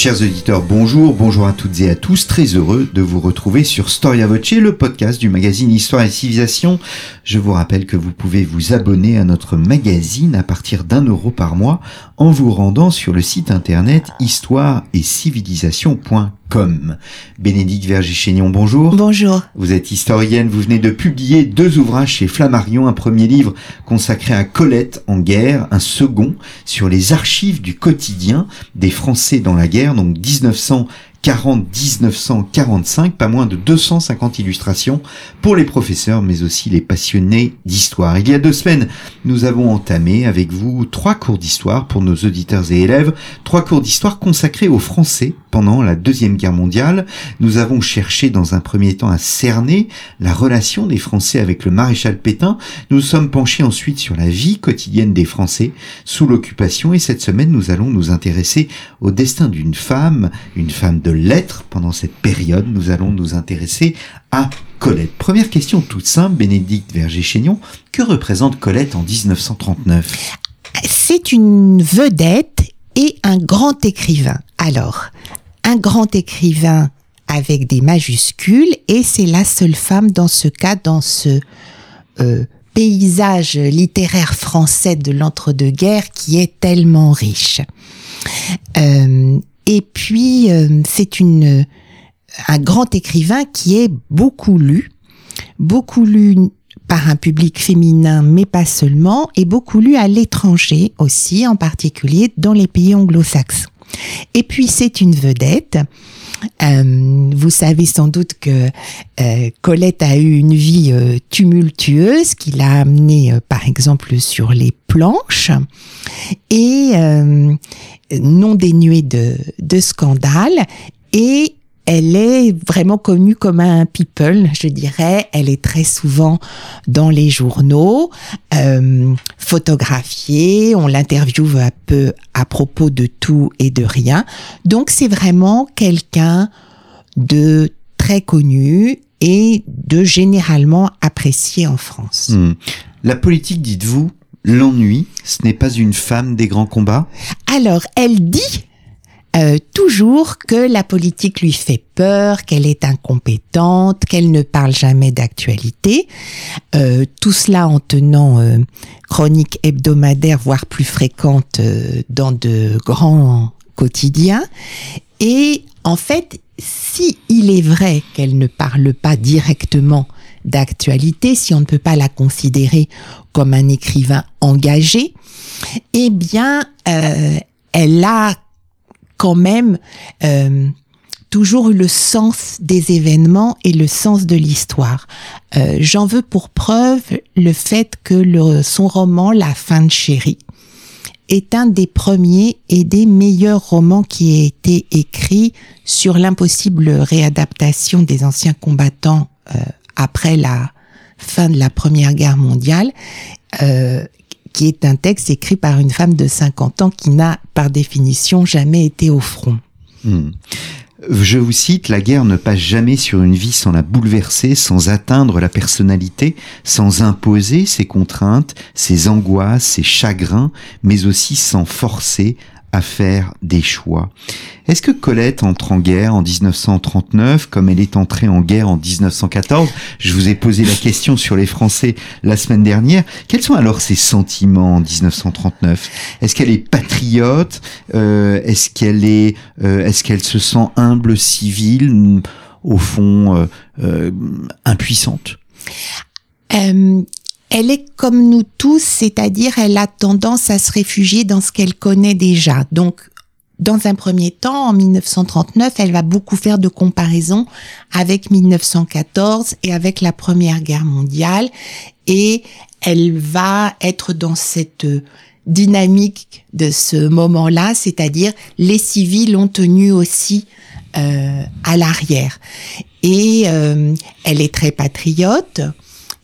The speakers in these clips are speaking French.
Chers auditeurs, bonjour, bonjour à toutes et à tous, très heureux de vous retrouver sur Storia Voce, le podcast du magazine Histoire et Civilisation. Je vous rappelle que vous pouvez vous abonner à notre magazine à partir d'un euro par mois en vous rendant sur le site internet histoire et civilisation.com. Bénédicte Vergé-Chénion, bonjour. Bonjour. Vous êtes historienne, vous venez de publier deux ouvrages chez Flammarion, un premier livre consacré à Colette en guerre, un second sur les archives du quotidien des Français dans la guerre, donc 1900 40-1945, pas moins de 250 illustrations pour les professeurs mais aussi les passionnés d'histoire. Il y a deux semaines, nous avons entamé avec vous trois cours d'histoire pour nos auditeurs et élèves, trois cours d'histoire consacrés aux Français pendant la Deuxième Guerre mondiale. Nous avons cherché dans un premier temps à cerner la relation des Français avec le maréchal Pétain. Nous sommes penchés ensuite sur la vie quotidienne des Français sous l'occupation et cette semaine nous allons nous intéresser au destin d'une femme, une femme de lettres pendant cette période, nous allons nous intéresser à Colette. Première question toute simple, Bénédicte Verger-Chénion, que représente Colette en 1939 C'est une vedette et un grand écrivain. Alors, un grand écrivain avec des majuscules et c'est la seule femme dans ce cas, dans ce euh, paysage littéraire français de l'entre-deux-guerres qui est tellement riche. Euh, et puis, euh, c'est une un grand écrivain qui est beaucoup lu, beaucoup lu par un public féminin, mais pas seulement, et beaucoup lu à l'étranger aussi, en particulier dans les pays anglo-saxons. Et puis c'est une vedette. Euh, vous savez sans doute que euh, Colette a eu une vie tumultueuse qui l'a amenée par exemple sur les planches et non dénuée de, de scandale et elle est vraiment connue comme un people, je dirais. Elle est très souvent dans les journaux, euh, photographiée. On l'interviewe un peu à propos de tout et de rien. Donc c'est vraiment quelqu'un de très connu et de généralement apprécié en France. Hmm. La politique, dites-vous, l'ennui, ce n'est pas une femme des grands combats? Alors, elle dit euh, toujours que la politique lui fait peur, qu'elle est incompétente, qu'elle ne parle jamais d'actualité. Euh, tout cela en tenant euh, chroniques hebdomadaires, voire plus fréquentes dans de grands quotidiens. Et en fait, si il est vrai qu'elle ne parle pas directement d'actualité, si on ne peut pas la considérer comme un écrivain engagé, eh bien, euh, elle a quand même euh, toujours le sens des événements et le sens de l'histoire. Euh, j'en veux pour preuve le fait que le, son roman La fin de chérie est un des premiers et des meilleurs romans qui a été écrit sur l'impossible réadaptation des anciens combattants après la fin de la Première Guerre mondiale, euh, qui est un texte écrit par une femme de 50 ans qui n'a, par définition, jamais été au front. Hmm. Je vous cite, la guerre ne passe jamais sur une vie sans la bouleverser, sans atteindre la personnalité, sans imposer ses contraintes, ses angoisses, ses chagrins, mais aussi sans forcer à faire des choix. Est-ce que Colette entre en guerre en 1939 comme elle est entrée en guerre en 1914 Je vous ai posé la question sur les Français la semaine dernière. Quels sont alors ses sentiments en 1939 Est-ce qu'elle est patriote? Euh, Est-ce qu'elle est, euh, est-ce qu'elle se sent humble, civile, au fond euh, euh impuissante? Elle est comme nous tous, c'est-à-dire elle a tendance à se réfugier dans ce qu'elle connaît déjà. Donc, dans un premier temps, en 1939, elle va beaucoup faire de comparaisons avec 1914 et avec la Première Guerre mondiale et elle va être dans cette dynamique de ce moment-là, c'est-à-dire les civils ont tenu aussi euh, à l'arrière. Et euh, elle est très patriote,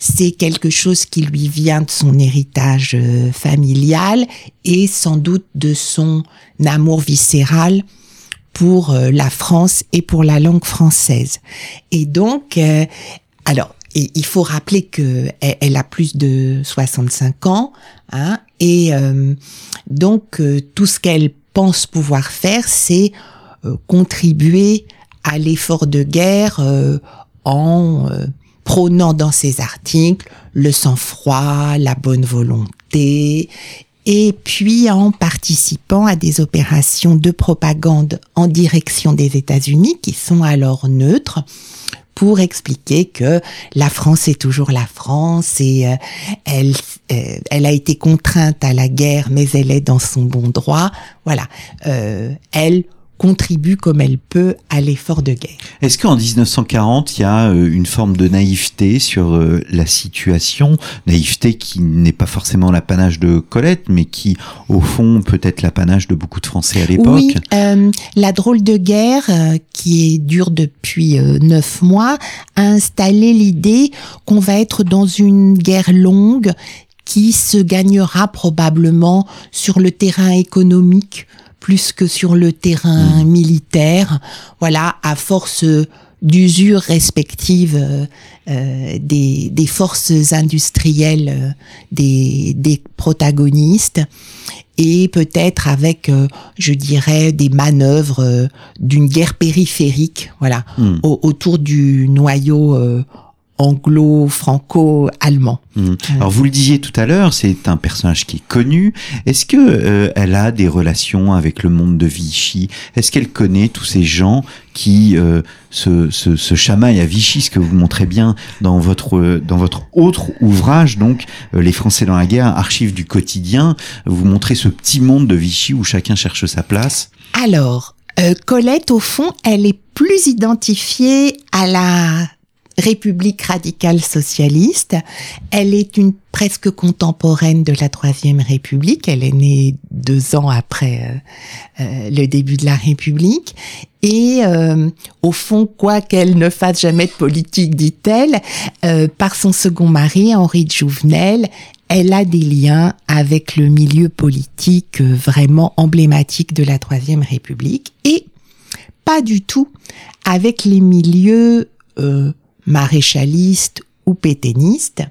c'est quelque chose qui lui vient de son héritage euh, familial et sans doute de son amour viscéral pour euh, la France et pour la langue française. Et donc, euh, alors, il faut rappeler que elle, a plus de 65 ans, hein, et donc tout ce qu'elle pense pouvoir faire, c'est contribuer à l'effort de guerre en prônant dans ses articles le sang-froid, la bonne volonté, et puis en participant à des opérations de propagande en direction des États-Unis qui sont alors neutres pour expliquer que la France est toujours la France et euh, elle, euh, elle a été contrainte à la guerre, mais elle est dans son bon droit. Voilà, euh, elle contribue comme elle peut à l'effort de guerre. Est-ce qu'en 1940, il y a euh, une forme de naïveté sur euh, la situation, naïveté qui n'est pas forcément l'apanage de Colette, mais qui, au fond, peut être l'apanage de beaucoup de Français à l'époque? Oui, euh, la drôle de guerre, qui est dure depuis neuf mois, a installé l'idée qu'on va être dans une guerre longue qui se gagnera probablement sur le terrain économique, plus que sur le terrain mm. militaire. Voilà, à force d'usure respective euh, euh, des, des, forces industrielles euh, des, des, protagonistes et peut-être avec, je dirais, des manœuvres d'une guerre périphérique, voilà, mm. autour du noyau anglo-franco-allemand. Hmm. Alors vous le disiez tout à l'heure, c'est un personnage qui est connu. Est-ce que euh, elle a des relations avec le monde de Vichy? Est-ce qu'elle connaît tous ces gens qui euh, se, se, se, chamaillent à Vichy, ce que vous montrez bien dans votre dans votre autre ouvrage, donc euh, les Français dans la guerre, archives du quotidien. Vous montrez ce petit monde de Vichy où chacun cherche sa place. Alors. Colette, au fond, elle est plus identifiée à la République radicale socialiste. Elle est une presque contemporaine de la Troisième République. Elle est née deux ans après euh, euh, le début de la République. Et euh, au fond, quoi qu'elle ne fasse jamais de politique, dit-elle, par son second mari, Henri de Jouvenel, elle a des liens avec le milieu politique vraiment emblématique de la Troisième République et pas du tout avec les milieux maréchaliste ou pétainiste,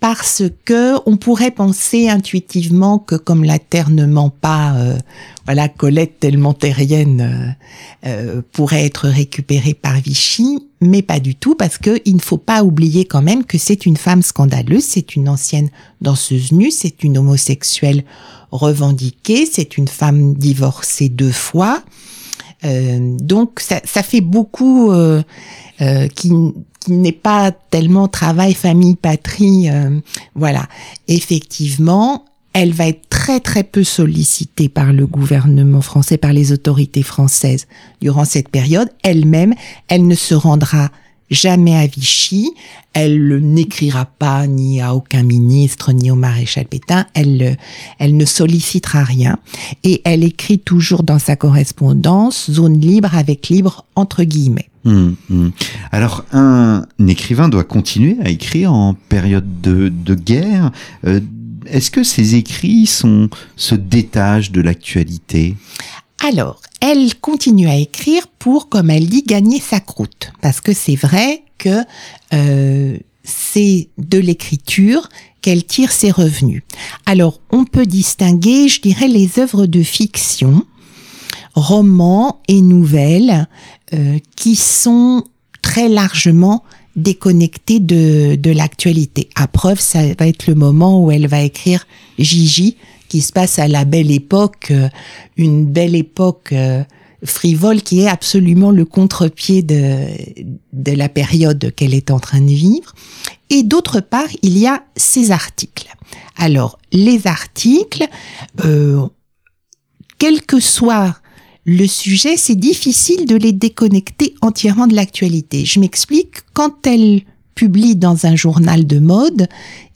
parce que on pourrait penser intuitivement que comme la terre ne ment pas, euh, voilà, Colette tellement terrienne euh, euh, pourrait être récupérée par Vichy, mais pas du tout, parce que il ne faut pas oublier quand même que c'est une femme scandaleuse, c'est une ancienne danseuse nue, c'est une homosexuelle revendiquée, c'est une femme divorcée deux fois. Donc ça, ça, fait beaucoup euh, qui, n'est pas tellement travail, famille, patrie. Euh, voilà. Effectivement, elle va être très très peu sollicitée par le gouvernement français, par les autorités françaises durant cette période. Elle-même, elle ne se rendra jamais à Vichy. Elle n'écrira pas ni à aucun ministre ni au maréchal Pétain. Elle, elle ne sollicitera rien et elle écrit toujours dans sa correspondance zone libre avec libre entre guillemets. Hum, hum. Alors, un écrivain doit continuer à écrire en période de, de guerre. Euh, est-ce que ses écrits sont, se détachent de l'actualité? Alors, elle continue à écrire pour, comme elle dit, gagner sa croûte. Parce que c'est vrai que euh, c'est de l'écriture qu'elle tire ses revenus. Alors, on peut distinguer, je dirais, les œuvres de fiction romans et nouvelles euh, qui sont très largement déconnectés de, de l'actualité. À preuve, ça va être le moment où elle va écrire Gigi, qui se passe à la belle époque, euh, une belle époque euh, frivole qui est absolument le contre-pied de, de la période qu'elle est en train de vivre. Et d'autre part, il y a ces articles. Alors, les articles, euh, quel que soit le sujet, c'est difficile de les déconnecter entièrement de l'actualité. Je m'explique, quand elle publie dans un journal de mode,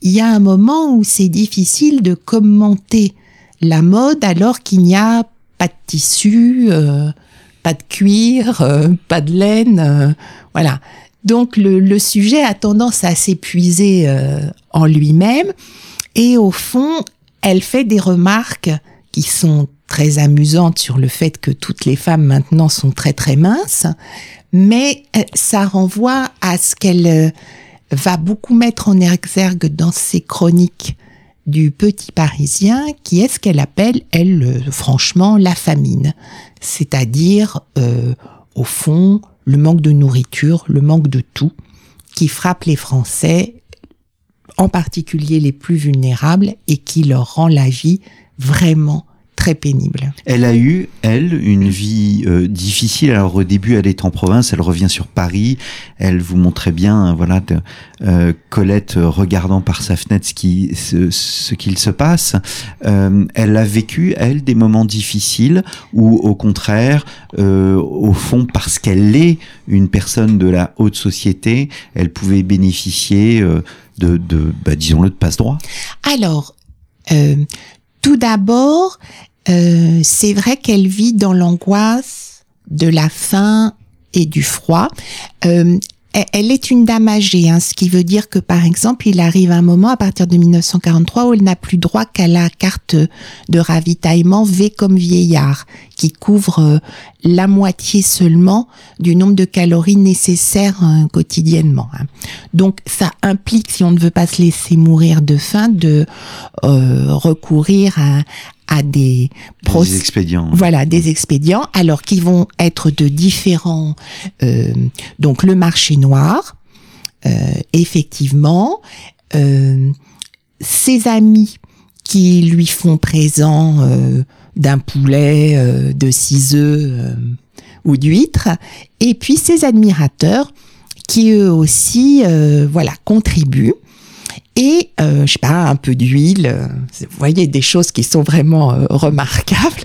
il y a un moment où c'est difficile de commenter la mode alors qu'il n'y a pas de tissu, euh, pas de cuir, euh, pas de laine, euh, voilà. Donc le, le, sujet a tendance à s'épuiser en lui-même et au fond, elle fait des remarques qui sont très amusantes sur le fait que toutes les femmes maintenant sont très très minces, mais euh, ça renvoie à ce qu'elle euh, va beaucoup mettre en exergue dans ses chroniques du petit Parisien, qui est ce qu'elle appelle, elle, euh, franchement, la famine. C'est-à-dire, euh, au fond, le manque de nourriture, le manque de tout, qui frappe les Français, en particulier les plus vulnérables, et qui leur rend la vie vraiment très pénible. Elle a eu, elle, une vie euh, difficile. Alors au début, elle est en province, elle revient sur Paris. Elle vous montrait bien, voilà, de, euh, Colette regardant par sa fenêtre ce qui, ce, ce qu'il se passe. Euh, elle a vécu, elle, des moments difficiles ou au contraire, euh, au fond, parce qu'elle est une personne de la haute société, elle pouvait bénéficier euh, de, de bah, disons-le, de passe-droit. Alors. Euh, tout d'abord, euh, c'est vrai qu'elle vit dans l'angoisse de la faim et du froid. Euh, elle est une dame âgée, hein, ce qui veut dire que par exemple, il arrive un moment à partir de 1943 où elle n'a plus droit qu'à la carte de ravitaillement V comme vieillard, qui couvre euh, la moitié seulement du nombre de calories nécessaires euh, quotidiennement. Hein. Donc ça implique, si on ne veut pas se laisser mourir de faim, de euh, recourir à, à des, des expédients. Voilà, des expédients, alors qui vont être de différents. Euh, donc le marché noir, euh, effectivement, euh, ses amis qui lui font présent euh, d'un poulet, euh, de six œufs ou d'huîtres, et puis ses admirateurs qui eux aussi, voilà, contribuent et euh, je sais pas un peu d'huile euh, vous voyez des choses qui sont vraiment euh, remarquables.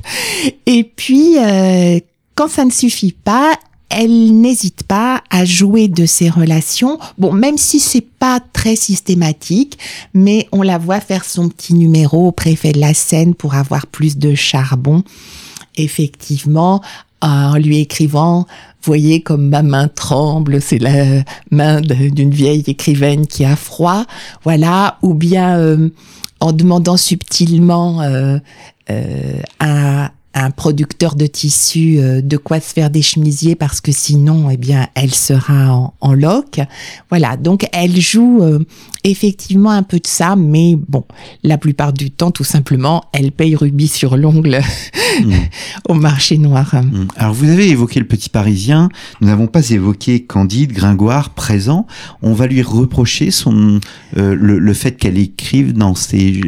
Et puis euh, quand ça ne suffit pas elle n'hésite pas à jouer de ces relations. Bon même si c'est pas très systématique mais on la voit faire son petit numéro au préfet de la Seine pour avoir plus de charbon. Effectivement en lui écrivant voyez comme ma main tremble, c'est la main d'une vieille écrivaine qui a froid, voilà, ou bien euh, en demandant subtilement euh, euh, à un producteur de tissus euh, de quoi se faire des chemisiers parce que sinon, eh bien, elle sera en, en loc. Voilà, donc elle joue euh, effectivement un peu de ça, mais bon, la plupart du temps, tout simplement, elle paye rubis sur l'ongle mmh. au marché noir. Mmh. Alors vous avez évoqué le petit Parisien, nous n'avons pas évoqué Candide Gringoire présent. On va lui reprocher son euh, le, le, fait qu'elle écrive dans ses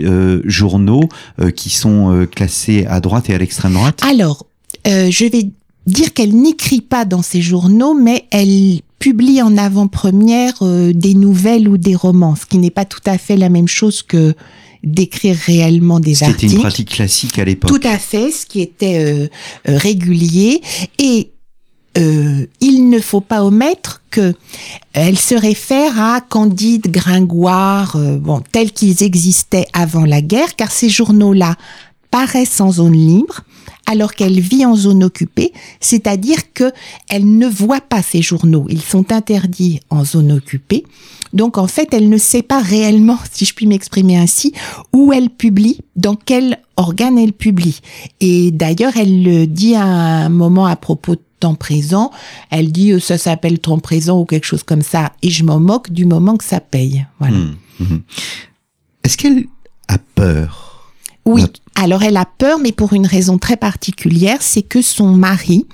journaux qui sont classés à droite et à l'extrême droite. Alors, je vais dire qu'elle n'écrit pas dans ses journaux, mais elle publie en avant-première euh, des nouvelles ou des romans, ce qui n'est pas tout à fait la même chose que d'écrire réellement des articles. C'était une pratique classique à l'époque. Tout à fait, ce qui était euh, euh, régulier. Et euh, il ne faut pas omettre que elle se réfère à Candide, Gringoire, bon, tels qu'ils existaient avant la guerre, car ces journaux-là paraissent en zone libre alors qu'elle vit en zone occupée, c'est-à-dire que elle ne voit pas ces journaux, ils sont interdits en zone occupée. Donc en fait, elle ne sait pas réellement, si je puis m'exprimer ainsi, où elle publie, dans quel organe elle publie. Et d'ailleurs, elle le dit à un moment à propos de temps présent, elle dit euh, ça s'appelle temps présent ou quelque chose comme ça, et je m'en moque du moment que ça paye. Voilà. Mmh, mmh. Est-ce qu'elle a peur? Oui, alors elle a peur, mais pour une raison très particulière, c'est que son mari,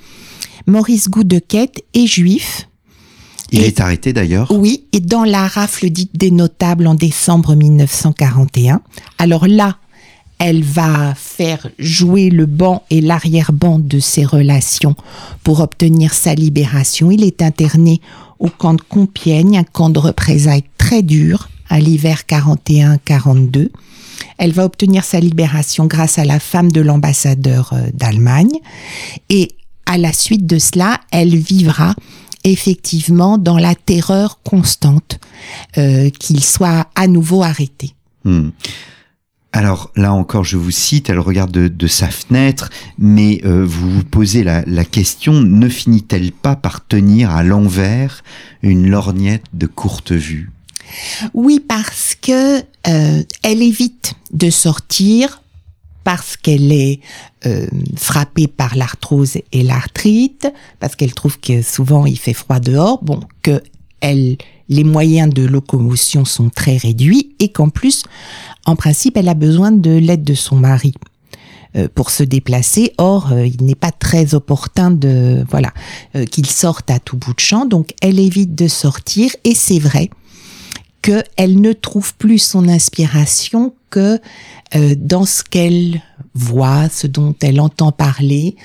Maurice Goudequette, est juif. Il et, est arrêté d'ailleurs. Oui, et dans la rafle dite des notables en décembre 1941. Alors là, elle va faire jouer le banc et l'arrière-banc de ses relations pour obtenir sa libération. Il est interné au camp de Compiègne, un camp de représailles très dur à l'hiver 41-42. Elle va obtenir sa libération grâce à la femme de l'ambassadeur euh, d'Allemagne. Et à la suite de cela, elle vivra effectivement dans la terreur constante euh, qu'il soit à nouveau arrêté. Hmm. Alors là encore, je vous cite, elle regarde de, sa fenêtre, mais euh, vous vous posez la, la question, ne finit-elle pas par tenir à l'envers une lorgnette de courte vue? Oui, parce que euh, elle évite de sortir parce qu'elle est euh, frappée par l'arthrose et l'arthrite, parce qu'elle trouve que souvent il fait froid dehors, bon, que elle, les moyens de locomotion sont très réduits et qu'en plus, en principe, elle a besoin de l'aide de son mari euh, pour se déplacer. Or, euh, il n'est pas très opportun de voilà qu'il sorte à tout bout de champ, donc elle évite de sortir. Et c'est vrai qu'elle ne trouve plus son inspiration que euh, dans ce qu'elle voit, ce dont elle entend parler,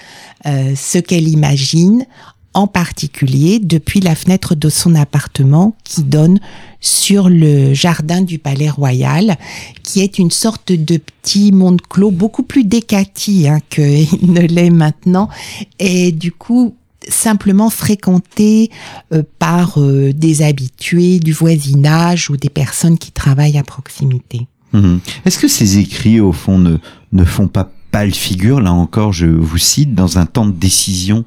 euh, ce qu'elle imagine, en particulier depuis la fenêtre de son appartement qui donne sur le jardin du Palais Royal, qui est une sorte de petit monde clos, beaucoup plus décati hein, qu'il ne l'est maintenant, et du coup simplement fréquenté euh, par euh, des habitués du voisinage ou des personnes qui travaillent à proximité. Mhm. Est-ce que ces écrits, au fond, ne, ne font pas pâle figure, là encore, je vous cite, dans un temps de décision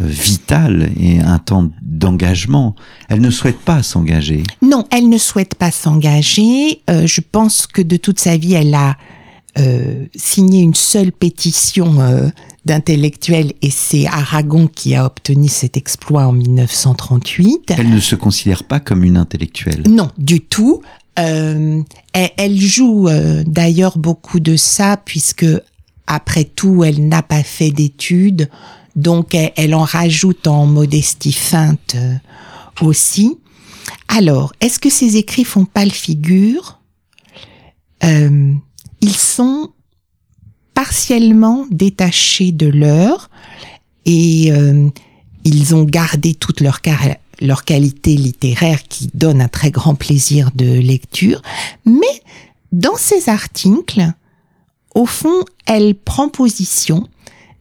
euh, vital et un temps d'engagement. Elle ne souhaite pas s'engager? Non, elle ne souhaite pas s'engager. je pense que de toute sa vie, elle a euh, signé une seule pétition euh, d'intellectuels et c'est Aragon qui a obtenu cet exploit en 1938. Elle ne se considère pas comme une intellectuelle. Non, du tout. Euh, elle, joue euh, d'ailleurs beaucoup de ça puisque après tout, elle n'a pas fait d'études, donc elle, en rajoute en modestie feinte aussi. Alors, est-ce que ces écrits font pas le figure? Euh, ils sont partiellement détachés de l'heure et euh, ils ont gardé toute leur, leur qualité littéraire qui donne un très grand plaisir de lecture. Mais dans ces articles, au fond, elle prend position,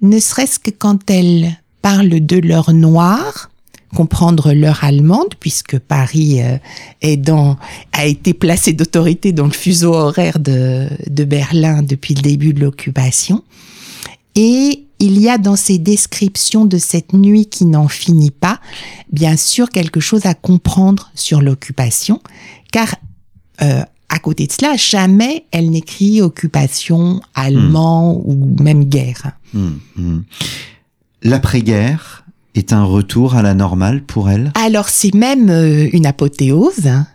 ne serait-ce que quand elle parle de l'heure noire, comprendre l'heure allemande puisque Paris euh, est dans a été placé d'autorité dans le fuseau horaire de, de Berlin depuis le début de l'occupation et il y a dans ces descriptions de cette nuit qui n'en finit pas, bien sûr quelque chose à comprendre sur l'occupation, car euh, à côté de cela, jamais elle n'écrit occupation, allemand hmm. ou même guerre. Hmm, hmm. L'après-guerre, est un retour à la normale pour elle? Alors c'est même euh, une apothéose, hein,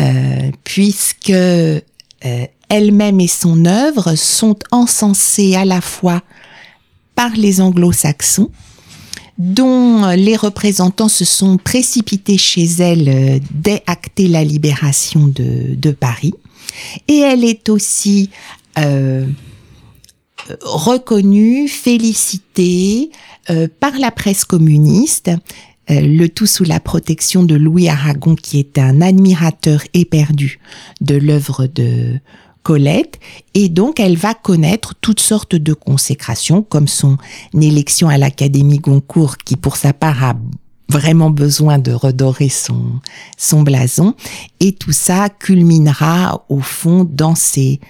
euh, puisque euh, elle-même et son œuvre sont encensées à la fois par les anglo-saxons, dont les représentants se sont précipités chez elle dès acter la libération de, de Paris. Et elle est aussi reconnue, félicitée euh, par la presse communiste, euh, le tout sous la protection de Louis Aragon, qui est un admirateur éperdu de l'œuvre de Colette, et donc elle va connaître toutes sortes de consécrations, comme son élection à l'Académie Goncourt, qui pour sa part a vraiment besoin de redorer son, son blason, et tout ça culminera au fond dans ses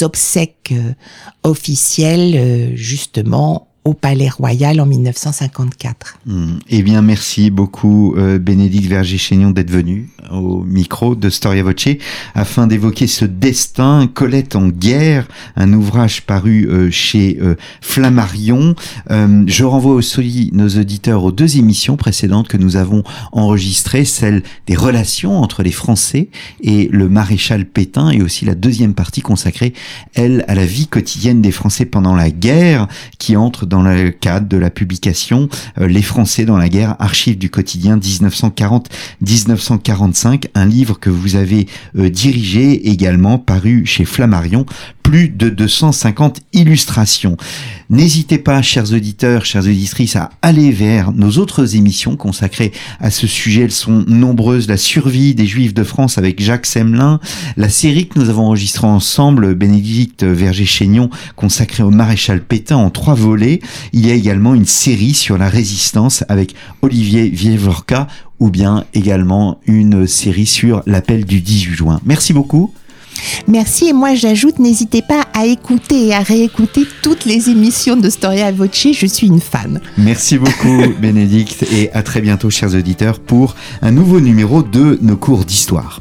obsèques euh, officielles, euh, justement au Palais Royal en 1954. Hmm. Eh bien, merci beaucoup euh, Bénédicte Verger-Chaignon d'être venu au micro de Storia Voce afin d'évoquer ce destin, Colette en guerre, un ouvrage paru euh, chez euh, Flammarion. Euh, je renvoie aussi nos auditeurs aux deux émissions précédentes que nous avons enregistrées, celle des relations entre les Français et le maréchal Pétain et aussi la deuxième partie consacrée, elle, à la vie quotidienne des Français pendant la guerre qui entre dans le cadre de la publication euh, Les Français dans la guerre, archives du quotidien 1940-1945, un livre que vous avez euh, dirigé également, paru chez Flammarion, plus de 250 illustrations. N'hésitez pas, chers auditeurs, chères auditrices, à aller vers nos autres émissions consacrées à ce sujet. Elles sont nombreuses. La survie des Juifs de France avec Jacques Semelin, la série que nous avons enregistrée ensemble, Bénédicte Verger-Chaignon, consacrée au maréchal Pétain en trois volets. Il y a également une série sur la résistance avec Olivier Vievorka ou bien également une série sur l'appel du 18 juin. Merci beaucoup. Merci et moi j'ajoute, n'hésitez pas à écouter et à réécouter toutes les émissions de Storia Voce, je suis une fan. Merci beaucoup Bénédicte et à très bientôt chers auditeurs pour un nouveau numéro de nos cours d'histoire.